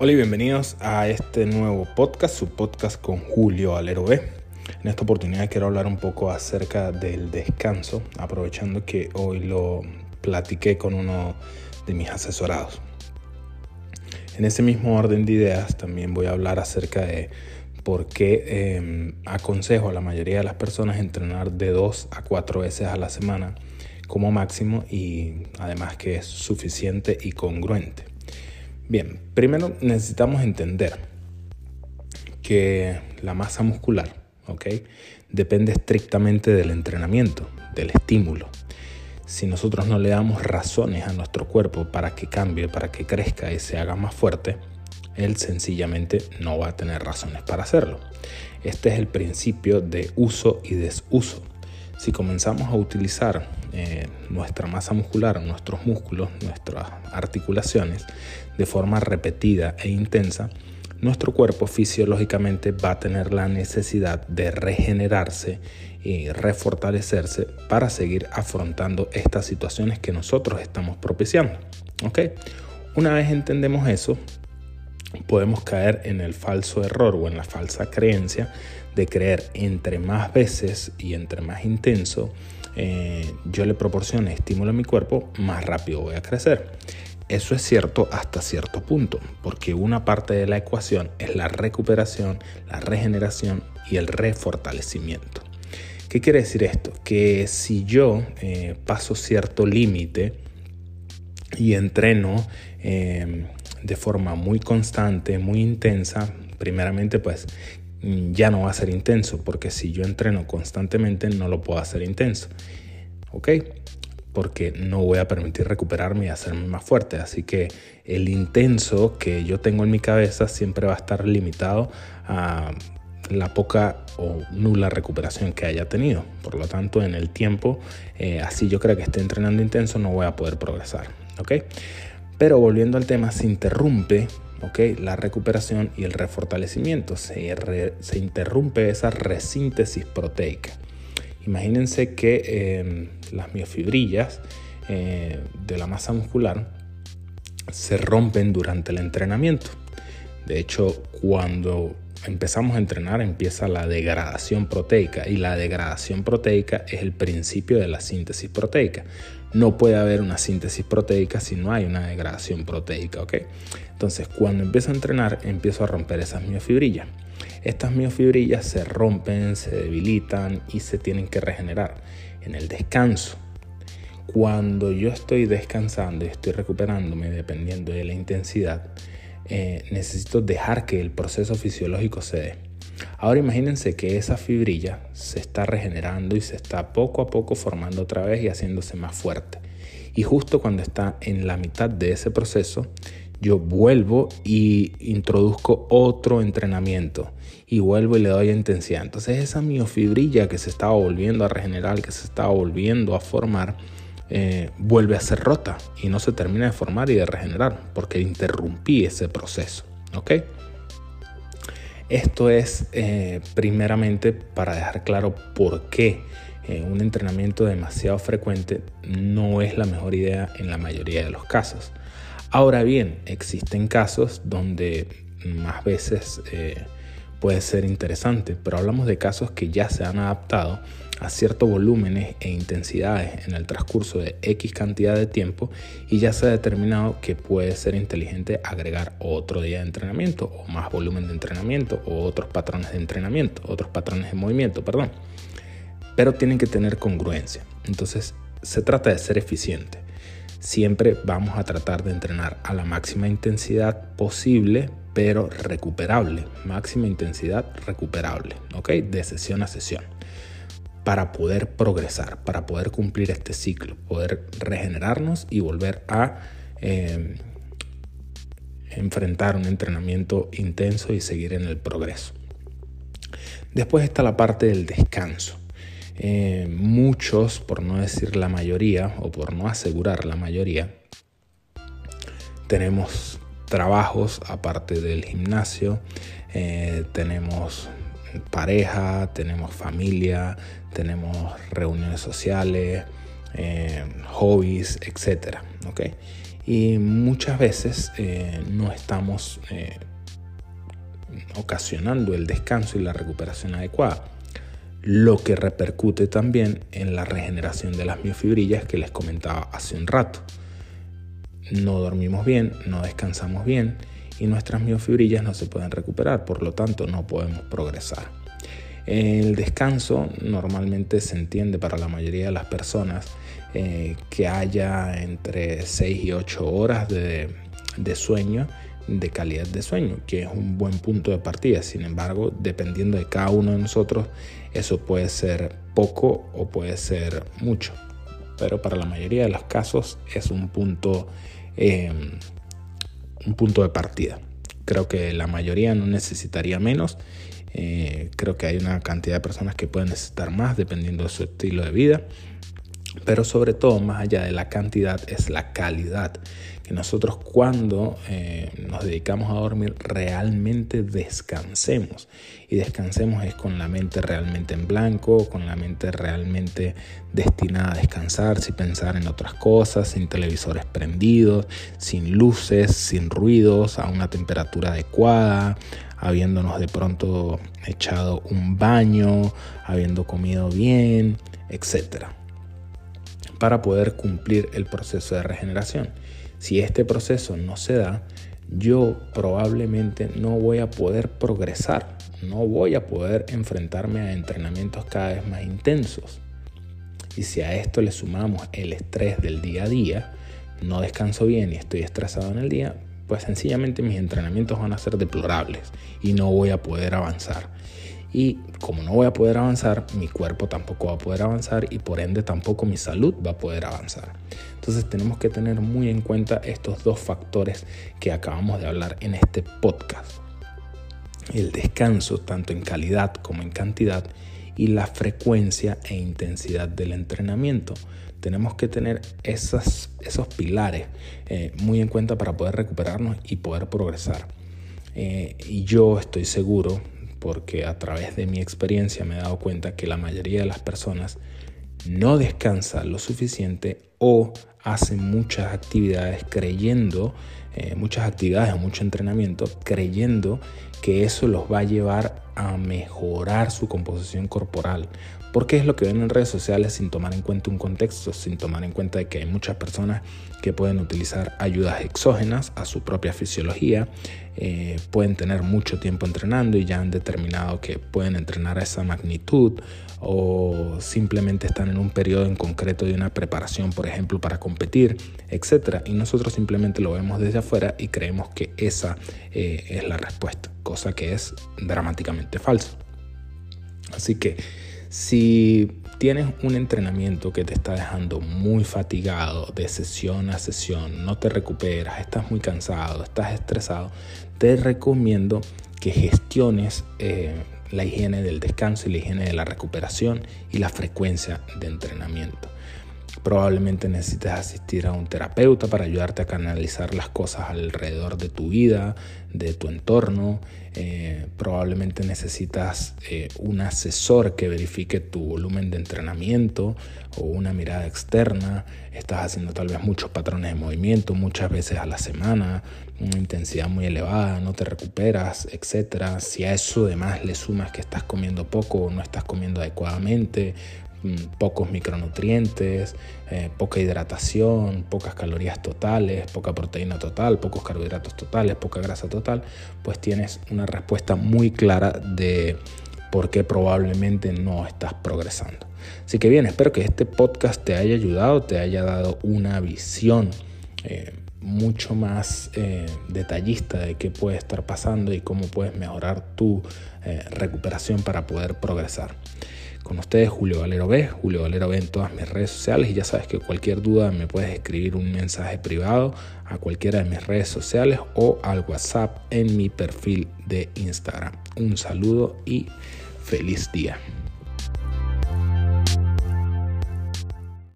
Hola y bienvenidos a este nuevo podcast, su podcast con Julio Alero B. En esta oportunidad quiero hablar un poco acerca del descanso, aprovechando que hoy lo platiqué con uno de mis asesorados. En ese mismo orden de ideas también voy a hablar acerca de por qué eh, aconsejo a la mayoría de las personas entrenar de dos a cuatro veces a la semana como máximo y además que es suficiente y congruente. Bien, primero necesitamos entender que la masa muscular, ¿ok? Depende estrictamente del entrenamiento, del estímulo. Si nosotros no le damos razones a nuestro cuerpo para que cambie, para que crezca y se haga más fuerte, él sencillamente no va a tener razones para hacerlo. Este es el principio de uso y desuso. Si comenzamos a utilizar eh, nuestra masa muscular, nuestros músculos, nuestras articulaciones de forma repetida e intensa, nuestro cuerpo fisiológicamente va a tener la necesidad de regenerarse y refortalecerse para seguir afrontando estas situaciones que nosotros estamos propiciando. Una vez entendemos eso, podemos caer en el falso error o en la falsa creencia de creer entre más veces y entre más intenso eh, yo le proporcione estímulo a mi cuerpo, más rápido voy a crecer. Eso es cierto hasta cierto punto, porque una parte de la ecuación es la recuperación, la regeneración y el refortalecimiento. ¿Qué quiere decir esto? Que si yo eh, paso cierto límite y entreno eh, de forma muy constante, muy intensa, primeramente pues ya no va a ser intenso, porque si yo entreno constantemente no lo puedo hacer intenso. ¿Ok? Porque no voy a permitir recuperarme y hacerme más fuerte. Así que el intenso que yo tengo en mi cabeza siempre va a estar limitado a la poca o nula recuperación que haya tenido. Por lo tanto, en el tiempo, eh, así yo creo que esté entrenando intenso, no voy a poder progresar. ¿Ok? Pero volviendo al tema, se interrumpe la recuperación y el refortalecimiento. Se, se interrumpe esa resíntesis proteica. Imagínense que em, las miofibrillas eh, de la masa muscular se rompen durante el entrenamiento. De hecho, cuando empezamos a entrenar empieza la degradación proteica y la degradación proteica es el principio de la síntesis proteica. No puede haber una síntesis proteica si no hay una degradación proteica, ¿ok? Entonces, cuando empiezo a entrenar, empiezo a romper esas miofibrillas. Estas miofibrillas se rompen, se debilitan y se tienen que regenerar en el descanso. Cuando yo estoy descansando y estoy recuperándome dependiendo de la intensidad, eh, necesito dejar que el proceso fisiológico se dé. Ahora imagínense que esa fibrilla se está regenerando y se está poco a poco formando otra vez y haciéndose más fuerte. Y justo cuando está en la mitad de ese proceso, yo vuelvo y introduzco otro entrenamiento y vuelvo y le doy intensidad. Entonces esa miofibrilla que se estaba volviendo a regenerar, que se estaba volviendo a formar, eh, vuelve a ser rota y no se termina de formar y de regenerar porque interrumpí ese proceso. ¿ok?, esto es eh, primeramente para dejar claro por qué eh, un entrenamiento demasiado frecuente no es la mejor idea en la mayoría de los casos. Ahora bien, existen casos donde más veces puede ser interesante, pero hablamos de casos que ya se han adaptado a ciertos volúmenes e intensidades en el transcurso de X cantidad de tiempo y ya se ha determinado que puede ser inteligente agregar otro día de entrenamiento o más volumen de entrenamiento o otros patrones de entrenamiento, otros patrones de movimiento, perdón. Pero tienen que tener congruencia. Entonces, se trata de ser eficiente. Siempre vamos a tratar de entrenar a la máxima intensidad posible, pero recuperable. Máxima intensidad recuperable, ¿ok? De sesión a sesión para poder progresar, para poder cumplir este ciclo, poder regenerarnos y volver a em, enfrentar un entrenamiento intenso y seguir en el progreso. Después está la parte del descanso. Eh, muchos, por no decir la mayoría o por no asegurar la mayoría, tenemos trabajos aparte del gimnasio, eh, tenemos pareja, tenemos familia, tenemos reuniones sociales, eh, hobbies, etc. Y muchas veces eh, no estamos ocasionando el descanso y la recuperación adecuada, lo que repercute también en la regeneración de las miofibrillas que les comentaba hace un rato. No dormimos bien, no descansamos bien y nuestras miofibrillas no se pueden recuperar, por lo tanto no podemos progresar. El descanso normalmente se entiende para la mayoría de las personas eh, que haya entre 6 y 8 horas de, sueño de calidad de sueño, que es un buen punto de partida. Sin embargo, dependiendo de cada uno de nosotros, eso puede ser poco o puede ser mucho. Pero para la mayoría de los casos es un punto, eh, un punto de partida. Creo que la mayoría no necesitaría menos eh, creo que hay una cantidad de personas que pueden necesitar más dependiendo de su estilo de vida. Pero sobre todo, más allá de la cantidad, es la calidad. Que nosotros cuando eh, nos dedicamos a dormir realmente descansemos. Y descansemos es con la mente realmente en blanco, con la mente realmente destinada a descansar, sin pensar en otras cosas, sin televisores prendidos, sin luces, sin ruidos, a una temperatura adecuada, habiéndonos de pronto echado un baño, habiendo comido bien, etc. Para poder cumplir el proceso de regeneración. Si este proceso no se da, yo probablemente no voy a poder progresar, no voy a poder enfrentarme a entrenamientos cada vez más intensos. Y si a esto le sumamos el estrés del día a día, no descanso bien y estoy estresado en el día, pues sencillamente mis entrenamientos van a ser deplorables y no voy a poder avanzar. Y como no voy a poder avanzar, mi cuerpo tampoco va a poder avanzar y por ende tampoco mi salud va a poder avanzar. Entonces tenemos que tener muy en cuenta estos dos factores que acabamos de hablar en este podcast. El descanso, tanto en calidad como en cantidad, y la frecuencia e intensidad del entrenamiento tenemos que tener esas, esos pilares eh, muy en cuenta para poder recuperarnos y poder progresar. Eh, y yo estoy seguro, porque a través de mi experiencia me he dado cuenta que la mayoría de las personas no descansa lo suficiente o hacen muchas actividades creyendo, eh, muchas actividades o mucho entrenamiento, creyendo que eso los va a llevar a mejorar su composición corporal porque es lo que ven en redes sociales sin tomar en cuenta un contexto, sin tomar en cuenta de que hay muchas personas que pueden utilizar ayudas exógenas a su propia fisiología, eh, pueden tener mucho tiempo entrenando y ya han determinado que pueden entrenar a esa magnitud o simplemente están en un periodo en concreto de una preparación, por ejemplo, para competir, etc. Y nosotros simplemente lo vemos desde afuera y creemos que esa eh, es la respuesta, cosa que es dramáticamente falso. Así que si tienes un entrenamiento que te está dejando muy fatigado de sesión a sesión, no te recuperas, estás muy cansado, estás estresado, te recomiendo que gestiones eh, la higiene del descanso y la higiene de la recuperación y la frecuencia de entrenamiento. Probablemente necesites asistir a un terapeuta para ayudarte a canalizar las cosas alrededor de tu vida, de tu entorno. Eh, probablemente necesitas eh, un asesor que verifique tu volumen de entrenamiento o una mirada externa. Estás haciendo tal vez muchos patrones de movimiento muchas veces a la semana, una intensidad muy elevada, no te recuperas, etc. Si a eso además le sumas que estás comiendo poco o no estás comiendo adecuadamente, pocos micronutrientes, eh, poca hidratación, pocas calorías totales, poca proteína total, pocos carbohidratos totales, poca grasa total, pues tienes una respuesta muy clara de por qué probablemente no estás progresando. Así que bien, espero que este podcast te haya ayudado, te haya dado una visión eh, mucho más eh, detallista de qué puede estar pasando y cómo puedes mejorar tu recuperación para poder progresar. Con ustedes Julio Valero B, Julio Valero B en todas mis redes sociales y ya sabes que cualquier duda me puedes escribir un mensaje privado a cualquiera de mis redes sociales o al WhatsApp en mi perfil de Instagram. Un saludo y feliz día.